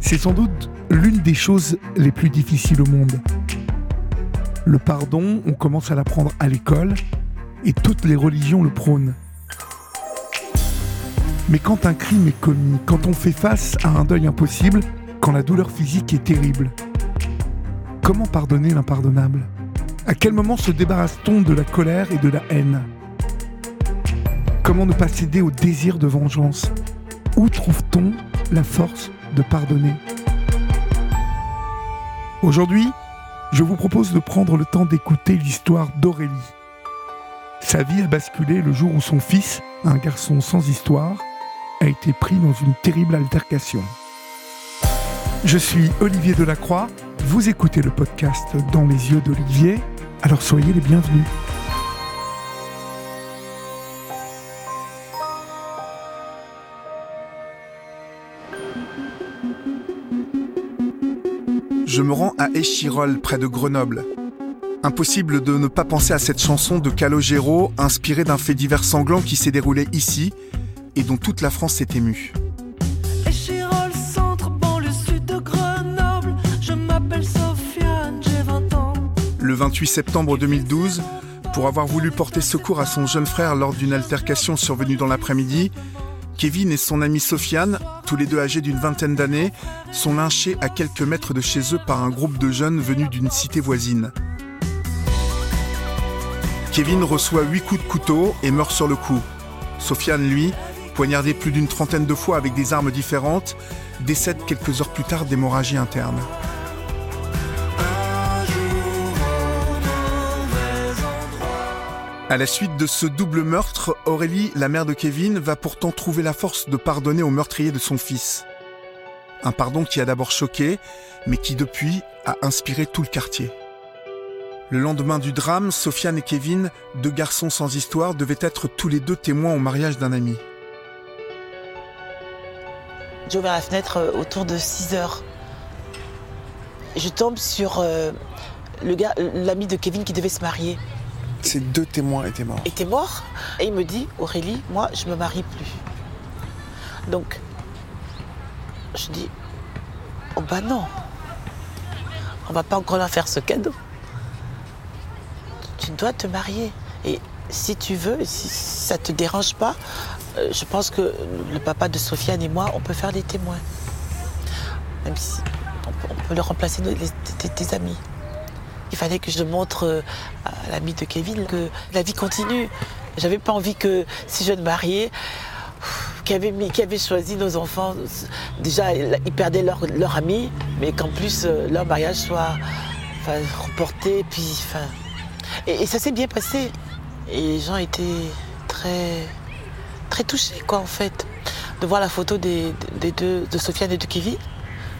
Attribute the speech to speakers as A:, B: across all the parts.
A: C'est sans doute l'une des choses les plus difficiles au monde. Le pardon, on commence à l'apprendre à l'école et toutes les religions le prônent. Mais quand un crime est commis, quand on fait face à un deuil impossible, quand la douleur physique est terrible, comment pardonner l'impardonnable? À quel moment se débarrasse-t-on de la colère et de la haine? Comment ne pas céder au désir de vengeance? Où trouve-t-on la force de pardonner Aujourd'hui, je vous propose de prendre le temps d'écouter l'histoire d'Aurélie. Sa vie a basculé le jour où son fils, un garçon sans histoire, a été pris dans une terrible altercation. Je suis Olivier Delacroix, vous écoutez le podcast Dans les yeux d'Olivier, alors soyez les bienvenus.
B: Je me rends à Échirol, près de Grenoble. Impossible de ne pas penser à cette chanson de Calogero, inspirée d'un fait divers sanglant qui s'est déroulé ici et dont toute la France s'est émue.
C: Centre, banlieue sud de Grenoble. Je m'appelle Sofiane, j'ai 20 ans.
B: Le 28 septembre 2012, pour avoir voulu porter secours à son jeune frère lors d'une altercation survenue dans l'après-midi, Kevin et son ami Sofiane, tous les deux âgés d'une vingtaine d'années, sont lynchés à quelques mètres de chez eux par un groupe de jeunes venus d'une cité voisine. Kevin reçoit huit coups de couteau et meurt sur le coup. Sofiane, lui, poignardé plus d'une trentaine de fois avec des armes différentes, décède quelques heures plus tard d'hémorragie interne. À la suite de ce double meurtre, Aurélie, la mère de Kevin, va pourtant trouver la force de pardonner au meurtrier de son fils. Un pardon qui a d'abord choqué, mais qui depuis a inspiré tout le quartier. Le lendemain du drame, Sofiane et Kevin, deux garçons sans histoire, devaient être tous les deux témoins au mariage d'un ami.
D: J'ai ouvert la fenêtre euh, autour de 6 heures. Je tombe sur euh, gars, l'ami de Kevin qui devait se marier.
B: Ces deux témoins étaient morts.
D: était mort. Et il me dit, Aurélie, moi, je me marie plus. Donc, je dis, oh bah non, on va pas encore leur faire ce cadeau. Tu dois te marier. Et si tu veux, si ça te dérange pas, euh, je pense que le papa de Sofiane et moi, on peut faire des témoins. Même si on peut, le remplacer de- des- des- des amis. Il fallait que je montre euh, à l'ami de Kevin que la vie continue. J'avais pas envie que ces jeunes mariés qui avaient, qui choisi nos enfants, déjà ils perdaient leur, leur ami, mais qu'en plus euh, leur mariage soit reporté. Puis, et, ça s'est bien passé. Et les gens étaient très, très touchés, quoi, en fait, de voir la photo des, des deux, de Sofiane et de Kevin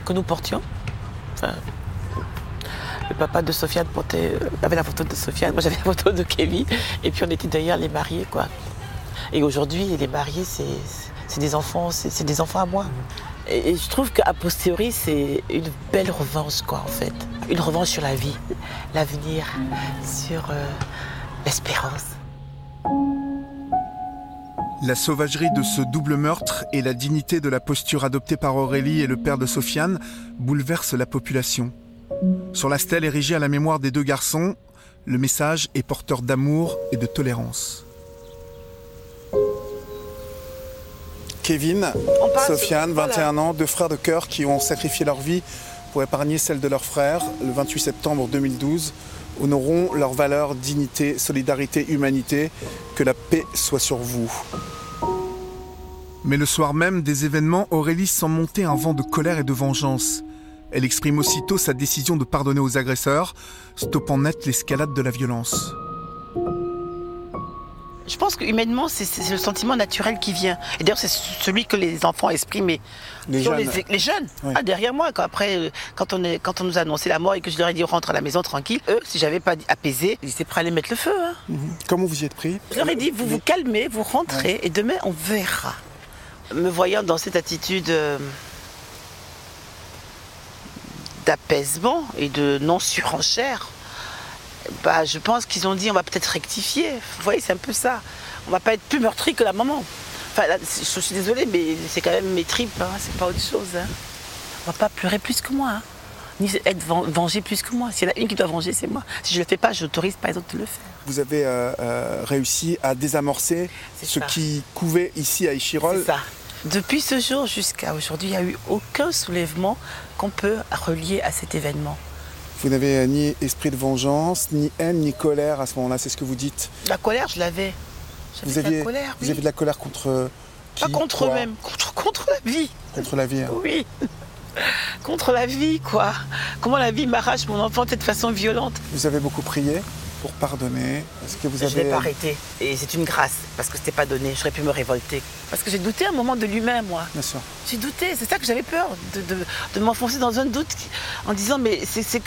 D: que nous portions. Le papa de Sofiane portait, euh, avait la photo de Sofiane, moi j'avais la photo de Kevin, et puis on était derrière les mariés, quoi. Et aujourd'hui, les mariés, c'est des enfants, c'est des enfants à moi. Et, je trouve qu'à posteriori, c'est une belle revanche, quoi, en fait. Une revanche sur la vie, l'avenir, sur euh, l'espérance.
B: La sauvagerie de ce double meurtre et la dignité de la posture adoptée par Aurélie et le père de Sofiane bouleversent la population. Sur la stèle érigée à la mémoire des deux garçons, le message est porteur d'amour et de tolérance. Kevin, Sofiane,
D: voilà.
B: 21 ans, deux frères de cœur qui ont sacrifié leur vie pour épargner celle de leur frère le 28 septembre 2012, honorons leurs valeurs dignité, solidarité, humanité. Que la paix soit sur vous. Mais le soir même des événements, Aurélie sent monter un vent de colère et de vengeance. Elle exprime aussitôt sa décision de pardonner aux agresseurs, stoppant net l'escalade de la violence.
D: Je pense que humainement, c'est le sentiment naturel qui vient. Et d'ailleurs, c'est celui que les enfants expriment.
B: Les jeunes.
D: Les, les jeunes.
B: Oui.
D: Ah, derrière moi, quand, après, euh, quand on, est, quand on nous a annoncé la mort et que je leur ai dit rentre à la maison tranquille, eux, si j'avais pas apaisé, ils étaient prêts à aller mettre le feu. hein.
B: Comment vous y êtes pris?
D: Je leur ai dit, vous vous calmez, vous rentrez, et demain, on verra. Me voyant dans cette attitude euh, d'apaisement et de non-surenchère, bah, je pense qu'ils ont dit, on va peut-être rectifier. Vous voyez, c'est un peu ça. On va pas être plus meurtri que la maman. Enfin, là, je, je suis désolée, mais c'est quand même mes tripes, hein, c'est pas autre chose. Hein. On va pas pleurer plus que moi, hein. ni être ven- vengé plus que moi. S'il y en a une qui doit venger, c'est moi. Si je le fais pas, j'autorise pas les autres de le faire.
B: Vous avez euh, euh, réussi à désamorcer ce
D: ça.
B: qui couvait ici à Échirol.
D: C'est ça. Depuis ce jour jusqu'à aujourd'hui, il n'y a eu aucun soulèvement qu'on peut relier à cet événement.
B: Vous n'avez euh, ni esprit de vengeance, ni haine, ni colère à ce moment-là, c'est ce que vous dites.
D: La colère, je l'avais.
B: Vous
D: de
B: aviez,
D: la colère,
B: vous avez de la colère contre qui
D: Pas contre eux-mêmes, contre, contre la vie.
B: Contre la vie. hein.
D: Oui. Contre la vie, quoi. Comment la vie m'arrache mon enfant de cette façon violente.
B: Vous avez beaucoup prié pour pardonner. Est-ce que vous
D: Je ne
B: avez
D: l'ai pas arrêté. Et c'est une grâce, parce que c'était pas donné. J'aurais pu me révolter. Parce que j'ai douté un moment de lui-même, moi.
B: Bien sûr.
D: J'ai douté, c'est ça que j'avais peur, de, de- de m'enfoncer dans un doute en disant mais c'est ça,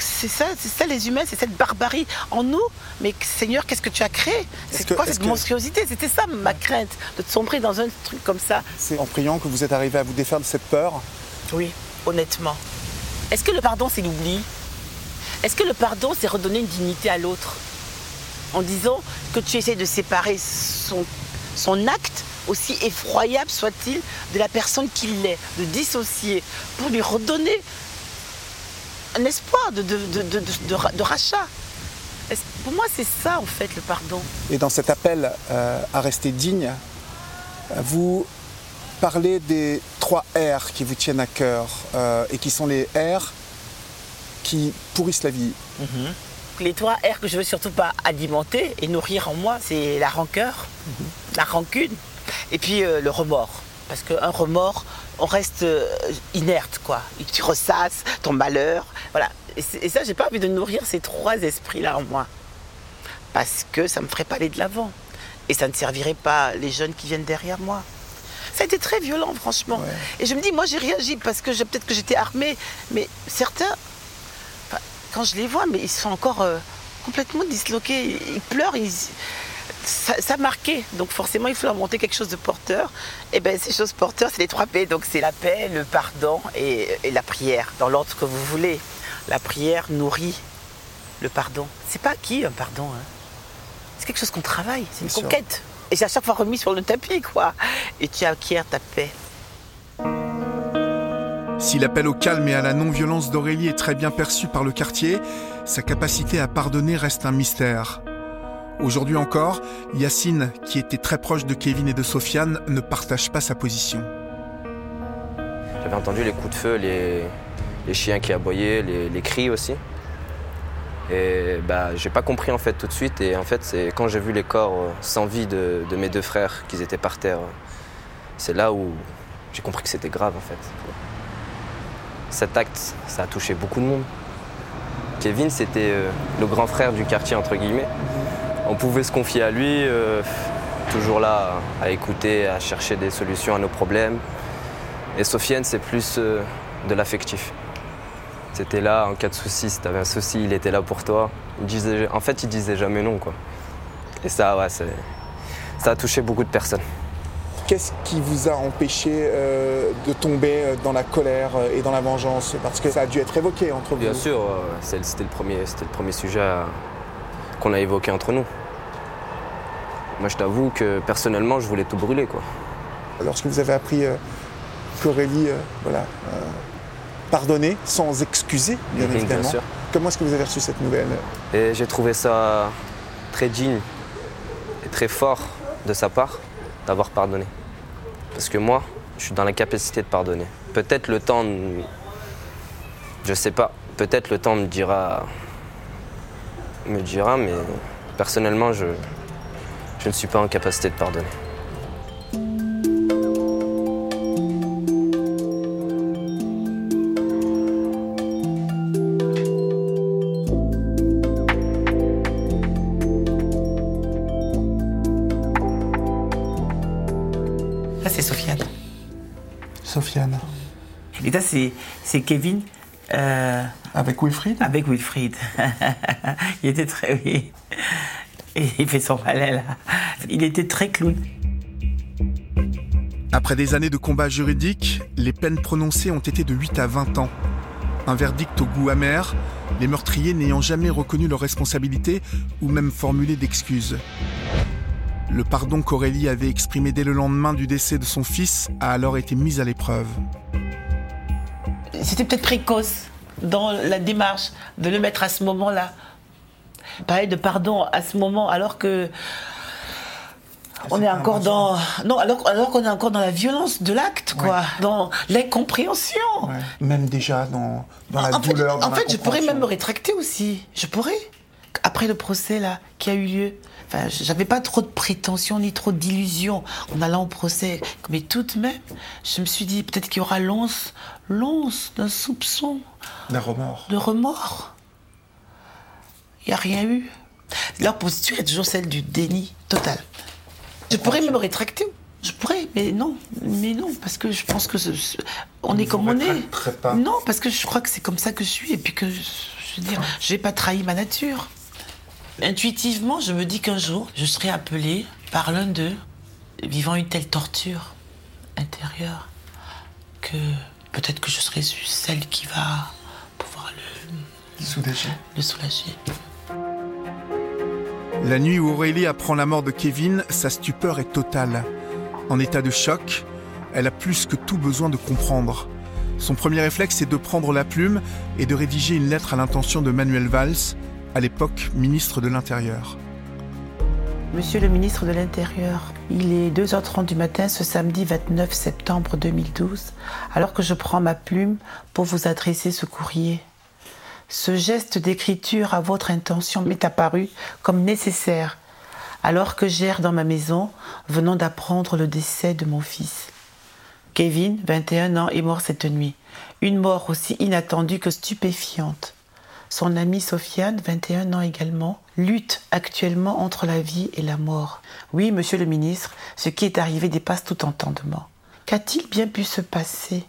D: c'est ça les humains, c'est cette barbarie en nous. Mais Seigneur, qu'est-ce que tu as créé? C'est quoi cette
B: que-
D: monstruosité? C'était ça ma crainte, de sombrer dans un truc comme ça.
B: C'est en priant que vous êtes arrivé à vous défaire de cette peur?
D: Oui, honnêtement. Est-ce que le pardon, c'est l'oubli? Est-ce que le pardon, c'est redonner une dignité à l'autre? En disant que tu essaies de séparer son, son acte, aussi effroyable soit-il, de la personne qu'il est, de dissocier, pour lui redonner un espoir de, de, de, de- de- de ra- de rachat. Pour moi, c'est ça, en fait, le pardon.
B: Et dans cet appel euh, à rester digne, vous parlez des trois R qui vous tiennent à cœur euh, et qui sont les R qui pourrissent la vie.
D: Les trois R que je veux surtout pas alimenter et nourrir en moi, c'est la rancœur, la rancune et puis euh, le remords. Parce qu'un remords, on reste euh, inerte, quoi. Et tu ressasses ton malheur. Voilà. Et, ça, j'ai pas envie de nourrir ces trois esprits-là en moi. Parce que ça me ferait pas aller de l'avant. Et ça ne servirait pas les jeunes qui viennent derrière moi. Ça a été très violent, franchement.
B: Ouais.
D: Et je me dis, moi, j'ai réagi parce que peut-être que j'étais armée. Mais certains, quand je les vois, mais ils sont encore euh, complètement disloqués. Ils, pleurent, ils- ça, marqué. Donc forcément, il faut leur monter quelque chose de porteur. Et bien, ces choses porteurs, c'est les trois P. Donc c'est la paix, le pardon et, et la prière, dans l'ordre que vous voulez. La prière nourrit le pardon. C'est pas acquis un pardon. hein? C'est quelque chose qu'on travaille. C'est une
B: sûr.
D: conquête. Et c'est à chaque fois remis sur le tapis, quoi. Et tu acquiers ta paix.
B: Si l'appel au calme et à la non-violence d'Aurélie est très bien perçu par le quartier, sa capacité à pardonner reste un mystère. Aujourd'hui encore, Yacine, qui était très proche de Kevin et de Sofiane, ne partage pas sa position.
E: J'avais entendu les coups de feu, les, chiens qui aboyaient, les, cris aussi. Et bah, j'ai pas compris en fait tout de suite. Et en fait, c'est quand j'ai vu les corps euh, sans vie de, de mes deux frères, qu'ils étaient par terre, c'est là où j'ai compris que c'était grave en fait. Cet acte, ça a touché beaucoup de monde. Kevin, c'était euh, le grand frère du quartier entre guillemets. On pouvait se confier à lui, euh, toujours là à écouter, à chercher des solutions à nos problèmes. Et Sofiane, c'est plus euh, de l'affectif. C'était là en cas de souci, si t'avais un souci, il était là pour toi. Il disait, en fait, il disait jamais non, quoi. Et ça, ouais, ça a touché beaucoup de personnes.
B: Qu'est-ce qui vous a empêché euh, de tomber euh, dans la colère euh, et dans la vengeance? Parce que ça a dû être évoqué entre vous.
E: Bien sûr, c'était le premier, c'était le premier sujet qu'on a évoqué entre nous. Moi, je t'avoue que personnellement, je voulais tout brûler, quoi.
B: Lorsque vous avez appris euh, qu'Aurélie euh, voilà, euh, pardonnait sans excuser, bien
E: Mhm,
B: évidemment,
E: sûr.
B: comment est-ce que vous avez reçu cette nouvelle?
E: J'ai trouvé ça très digne et très fort de sa part d'avoir pardonné. Parce que moi, je suis dans la capacité de pardonner. Peut-être le temps, je sais pas, peut-être le temps me dira, me dira, mais personnellement, je, je ne suis pas en capacité de pardonner.
D: Ça, c'est Sofiane.
B: Sofiane.
D: Et ça, c'est c'est Kevin euh,
B: Avec Wilfried?
D: avec Wilfried. il était très. Oui. Et il fait son balai, là. Il était très clown.
B: Après des années de combats juridiques, les peines prononcées ont été de 8 à 20 ans. Un verdict au goût amer, les meurtriers n'ayant jamais reconnu leur responsabilité ou même formulé d'excuses. Le pardon qu'Aurélie avait exprimé dès le lendemain du décès de son fils a alors été mis à l'épreuve.
D: C'était peut-être précoce dans la démarche de le mettre à ce moment-là. Parler de pardon à ce moment alors que on est encore dans non alors, alors qu'on est encore dans la violence de l'acte quoi, dans l'incompréhension.
B: Ouais. Même déjà dans, dans la
D: en fait,
B: douleur. dans
D: en fait, je pourrais même me rétracter aussi. Je pourrais. Après le procès là qui a eu lieu, enfin, j'avais pas trop de prétentions ni trop d'illusions en allant au procès, mais tout de même, je me suis dit peut-être qu'il y aura l'once, l'once d'un soupçon
B: D'un remords.
D: de remords. Il n'y a rien eu. Leur posture est toujours celle du déni total. Je pourrais me rétracter. Je pourrais, mais non, mais non, parce que je pense que ce- ce- on est comme on est.
B: pas.
D: Non, parce que je crois que c'est comme ça que je suis et puis que je, je veux dire, j'ai pas trahi ma nature. Intuitivement, je me dis qu'un jour, je serai appelée par l'un d'eux, vivant une telle torture intérieure, que peut-être que je serai celle qui va pouvoir le, soulager.
B: La nuit où Aurélie apprend la mort de Kevin, sa stupeur est totale. En état de choc, elle a plus que tout besoin de comprendre. Son premier réflexe est de prendre la plume et de rédiger une lettre à l'intention de Manuel Valls, à l'époque ministre de l'Intérieur.
D: Monsieur le ministre de l'Intérieur, il est 2h30 du matin ce samedi 29 septembre 2012, alors que je prends ma plume pour vous adresser ce courrier. Ce geste d'écriture à votre intention m'est apparu comme nécessaire, alors que j'erre dans ma maison, venant d'apprendre le décès de mon fils. Kevin, 21 ans, est mort cette nuit. Une mort aussi inattendue que stupéfiante. Son amie Sofiane, 21 ans également, lutte actuellement entre la vie et la mort. Oui, monsieur le ministre, ce qui est arrivé dépasse tout entendement. Qu'a-t-il bien pu se passer?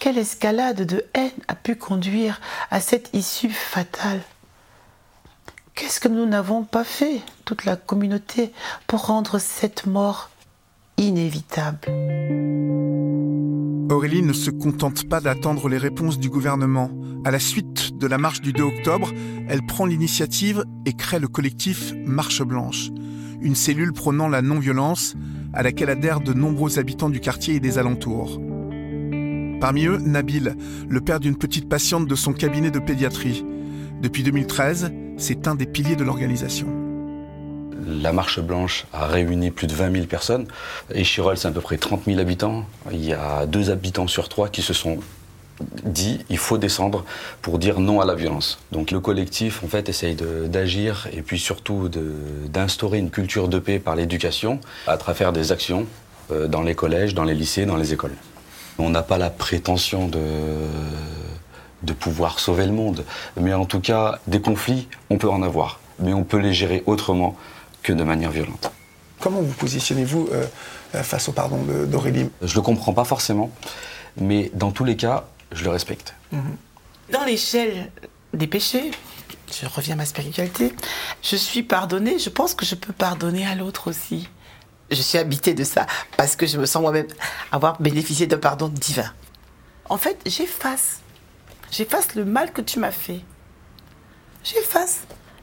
D: Quelle escalade de haine a pu conduire à cette issue fatale? Qu'est-ce que nous n'avons pas fait, toute la communauté, pour rendre cette mort inévitable?
B: Aurélie ne se contente pas d'attendre les réponses du gouvernement. À la suite de la marche du 2 octobre, elle prend l'initiative et crée le collectif Marche Blanche, une cellule prônant la non-violence à laquelle adhèrent de nombreux habitants du quartier et des alentours. Parmi eux, Nabil, le père d'une petite patiente de son cabinet de pédiatrie. Depuis 2013, c'est un des piliers de l'organisation.
F: La Marche Blanche a réuni plus de 20 000 personnes. Et Chirol, c'est à peu près 30 000 habitants. Il y a deux habitants sur trois qui se sont dit il faut descendre pour dire non à la violence. Donc le collectif, en fait, essaye d'agir et puis surtout d'instaurer une culture de paix par l'éducation à travers des actions euh, dans les collèges, dans les lycées, dans les écoles. On n'a pas la prétention de pouvoir sauver le monde, mais en tout cas, des conflits, on peut en avoir, mais on peut les gérer autrement que de manière violente.
G: Comment vous positionnez-vous euh, euh, face au pardon de- d'Aurélie?
F: Je le comprends pas forcément, mais dans tous les cas, je le respecte.
D: Dans l'échelle des péchés, je reviens à ma spiritualité, je suis pardonnée, je pense que je peux pardonner à l'autre aussi. Je suis habitée de ça parce que je me sens moi-même avoir bénéficié d'un pardon divin. En fait, j'efface. J'efface le mal que tu m'as fait. J'efface.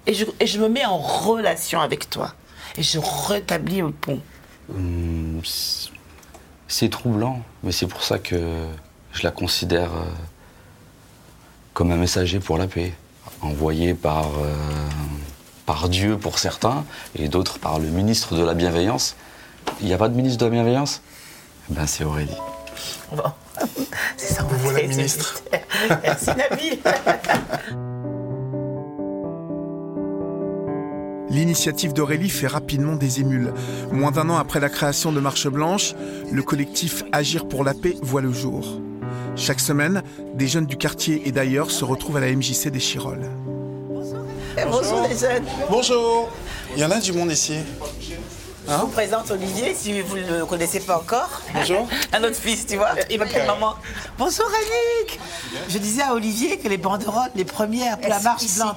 D: Et je, et je me mets en relation avec toi. Et je rétablis un pont.
F: Hum, c'est- troublant, mais c'est pour ça que je la considère euh, comme un messager pour la paix, envoyé par, euh, par Dieu pour certains et d'autres par le ministre de la bienveillance. Il n'y a pas de ministre de la bienveillance? Ben c'est Aurélie.
D: Bon. C'est ça, on va
G: Voilà, ministre.
D: Merci Nabil.
B: L'initiative d'Aurélie fait rapidement des émules. Moins d'un an après la création de Marche Blanche, le collectif Agir pour la paix voit le jour. Chaque semaine, des jeunes du quartier et d'ailleurs se retrouvent à la MJC des Chirolles.
D: Bonjour les jeunes.
G: Bonjour Il y en a du monde ici.
D: Je vous présente Olivier, si vous ne le connaissez pas encore.
G: Bonjour.
D: Un autre fils, tu vois. Il m'appelle maman. Bonjour Annick. Je disais à Olivier que les banderoles, les premières pour la marche blanche,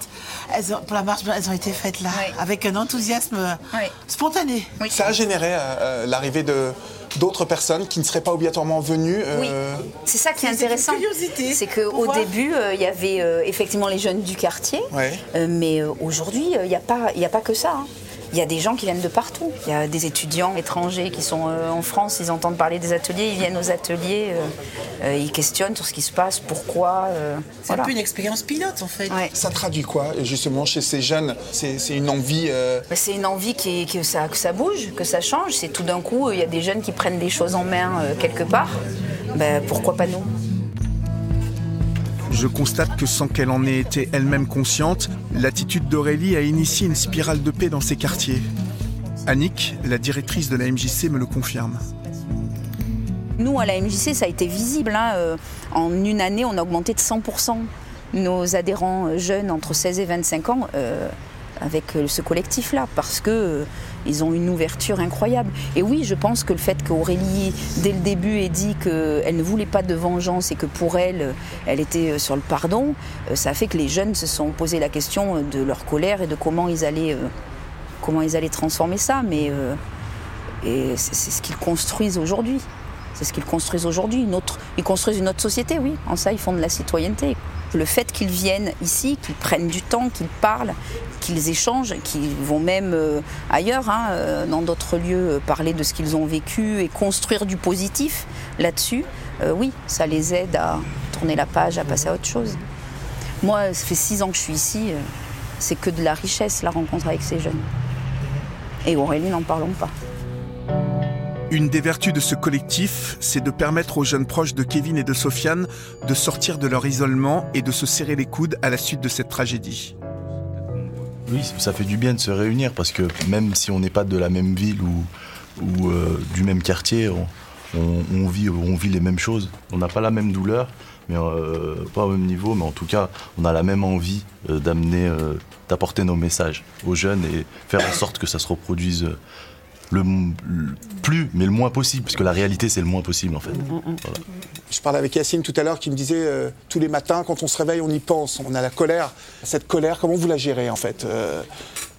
D: elles ont, pour la marche blanche, elles ont été faites là,
H: Oui.
D: avec un enthousiasme
H: Oui.
D: spontané.
H: Oui.
G: Ça a généré euh, euh, l'arrivée de d'autres personnes qui ne seraient pas obligatoirement venues. euh,
H: Oui, c'est ça qui est intéressant.
D: une curiosité
H: C'est qu'au début, euh, il y avait euh, effectivement les jeunes du quartier,
G: Ouais.
H: Euh, mais euh, aujourd'hui, il n'y a, pas- il y a pas que ça. hein. Il y a des gens qui viennent de partout. Il y a des étudiants étrangers qui sont euh, en France, ils entendent parler des ateliers, ils viennent aux ateliers, euh, euh, ils questionnent sur ce qui se passe, pourquoi. euh,
D: C'est
H: voilà.
D: un peu une expérience pilote en fait.
H: Ouais.
G: Ça traduit quoi, justement, chez ces jeunes? C'est une envie. euh,
H: Mais C'est une envie qui est- que, ça, que ça bouge, que ça change. C'est tout d'un coup, il y a des jeunes qui prennent des choses en main euh, quelque part. Ben, pourquoi pas nous?
B: Je constate que sans qu'elle en ait été elle-même consciente, l'attitude d'Aurélie a initié une spirale de paix dans ces quartiers. Annick, la directrice de la MJC, me le confirme.
H: Nous, à la MJC, ça a été visible. hein, euh, En une année, on a augmenté de 100% nos adhérents euh, jeunes entre 16 et 25 ans euh, avec euh, ce collectif-là, parce que euh, ils ont une ouverture incroyable. Et oui, je pense que le fait qu'Aurélie, dès le début, ait dit qu'elle ne voulait pas de vengeance et que pour elle, euh, elle était sur le pardon, ça a fait que les jeunes se sont posé la question de leur colère et de comment ils allaient, comment ils allaient transformer ça. Mais et c'est ce qu'ils construisent aujourd'hui. C'est ce qu'ils construisent aujourd'hui. Ils construisent une autre société, oui. En ça, ils font de la citoyenneté. Le fait qu'ils viennent ici, qu'ils prennent du temps, qu'ils parlent, qu'ils échangent, qu'ils vont même euh, ailleurs, hein, euh, dans d'autres lieux, euh, parler de ce qu'ils ont vécu et construire du positif là-dessus, oui, ça les aide à tourner la page, à passer à autre chose. Moi, ça fait six ans que je suis ici. C'est que de la richesse, la rencontre avec ces jeunes. Et Aurélie, n'en parlons pas.
B: Une des vertus de ce collectif, c'est de permettre aux jeunes proches de Kevin et de Sofiane de sortir de leur isolement et de se serrer les coudes à la suite de cette tragédie.
I: Oui, ça fait du bien de se réunir parce que même si on n'est pas de la même ville ou, euh, du même quartier, on, vit, les mêmes choses. On n'a pas la même douleur, mais euh, pas au même niveau, mais en tout cas, on a la même envie euh, d'amener, d'apporter nos messages aux jeunes et faire en sorte que ça se reproduise le, plus, mais le moins possible, parce que la réalité, c'est le moins possible en fait. Voilà.
G: Je parlais avec Yacine tout à l'heure qui me disait euh, tous les matins, quand on se réveille, on y pense. On a la colère. Cette colère, comment vous la gérez en fait Euh,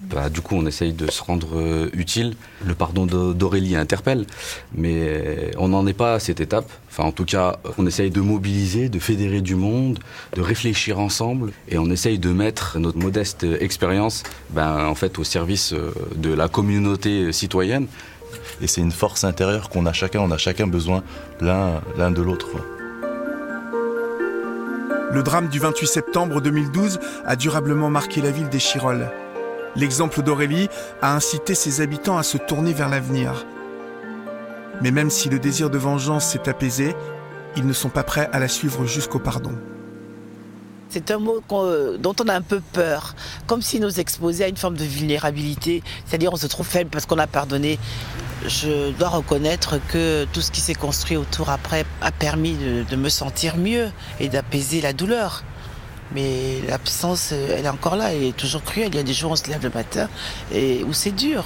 F: Bah, du coup, on essaye de se rendre euh, utile. Le pardon d'Au- d'Aurélie interpelle, mais on n'en est pas à cette étape. Enfin, en tout cas, on essaye de mobiliser, de fédérer du monde, de réfléchir ensemble, et on essaye de mettre notre modeste expérience, ben, en fait, au service euh, de la communauté citoyenne.
I: Et c'est une force intérieure qu'on a chacun, on a chacun besoin l'un l'un de l'autre.
B: Le drame du 28 septembre 2012 a durablement marqué la ville des Chirolles. L'exemple d'Aurélie a incité ses habitants à se tourner vers l'avenir. Mais même si le désir de vengeance s'est apaisé, ils ne sont pas prêts à la suivre jusqu'au pardon.
D: C'est un mot dont on a un peu peur, comme s'il nous exposait à une forme de vulnérabilité, c'est-à-dire on se trouve faible parce qu'on a pardonné. Je dois reconnaître que tout ce qui s'est construit autour après a permis de me sentir mieux et d'apaiser la douleur. Mais l'absence, euh, elle est encore là, elle est toujours cruelle. Il y a des jours où on se lève le matin et où c'est dur.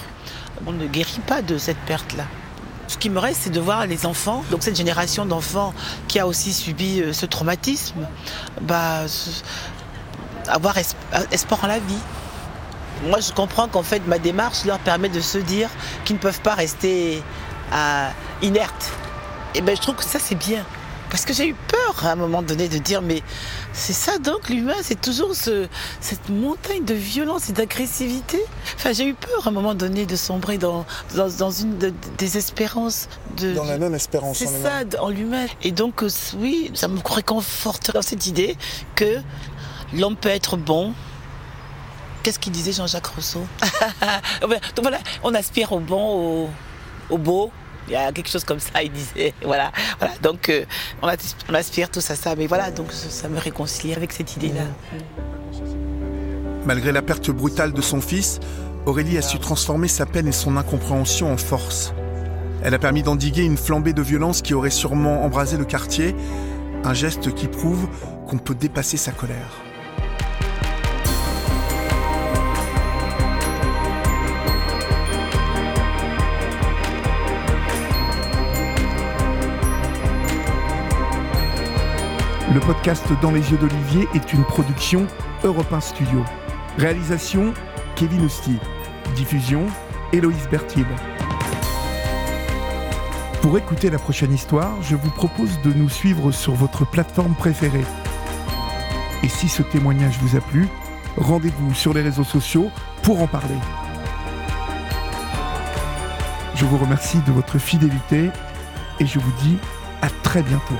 D: On ne guérit pas de cette perte-là. Ce qui me reste, c'est de voir les enfants, donc cette génération d'enfants qui a aussi subi euh, ce traumatisme, bah, avoir es- espoir en la vie. Moi, je comprends qu'en fait, ma démarche leur permet de se dire qu'ils ne peuvent pas rester euh, inertes. Et ben, je trouve que ça, c'est bien. Parce que j'ai eu peur à un moment donné de dire, mais c'est ça donc l'humain, c'est toujours ce- cette montagne de violence et d'agressivité. Enfin, j'ai eu peur à un moment donné de sombrer dans, dans, dans une de- désespérance. De,
G: dans la non-espérance
D: c'est
G: en
D: ça,
G: humain.
D: en l'humain. Et donc, euh, oui, ça me réconforte dans cette idée que l'homme peut être bon. Qu'est-ce qu'il disait Jean-Jacques Rousseau? Donc voilà, on aspire au bon, au, au beau. Il y a quelque chose comme ça, il disait. Voilà, voilà. Donc, euh, on, as- on aspire tous à ça. Mais voilà, donc ça ça me réconcilie avec cette idée-là.
B: Malgré la perte brutale de son fils, Aurélie a su transformer sa peine et son incompréhension en force. Elle a permis d'endiguer une flambée de violence qui aurait sûrement embrasé le quartier, un geste qui prouve qu'on peut dépasser sa colère. Le podcast Dans les yeux d'Olivier est une production Europe 1 Studio. Réalisation Kevin Ousti. Diffusion Héloïse Bertil. Pour écouter la prochaine histoire, je vous propose de nous suivre sur votre plateforme préférée. Et si ce témoignage vous a plu, rendez-vous sur les réseaux sociaux pour en parler.
A: Je vous remercie de votre fidélité et je vous dis à très bientôt.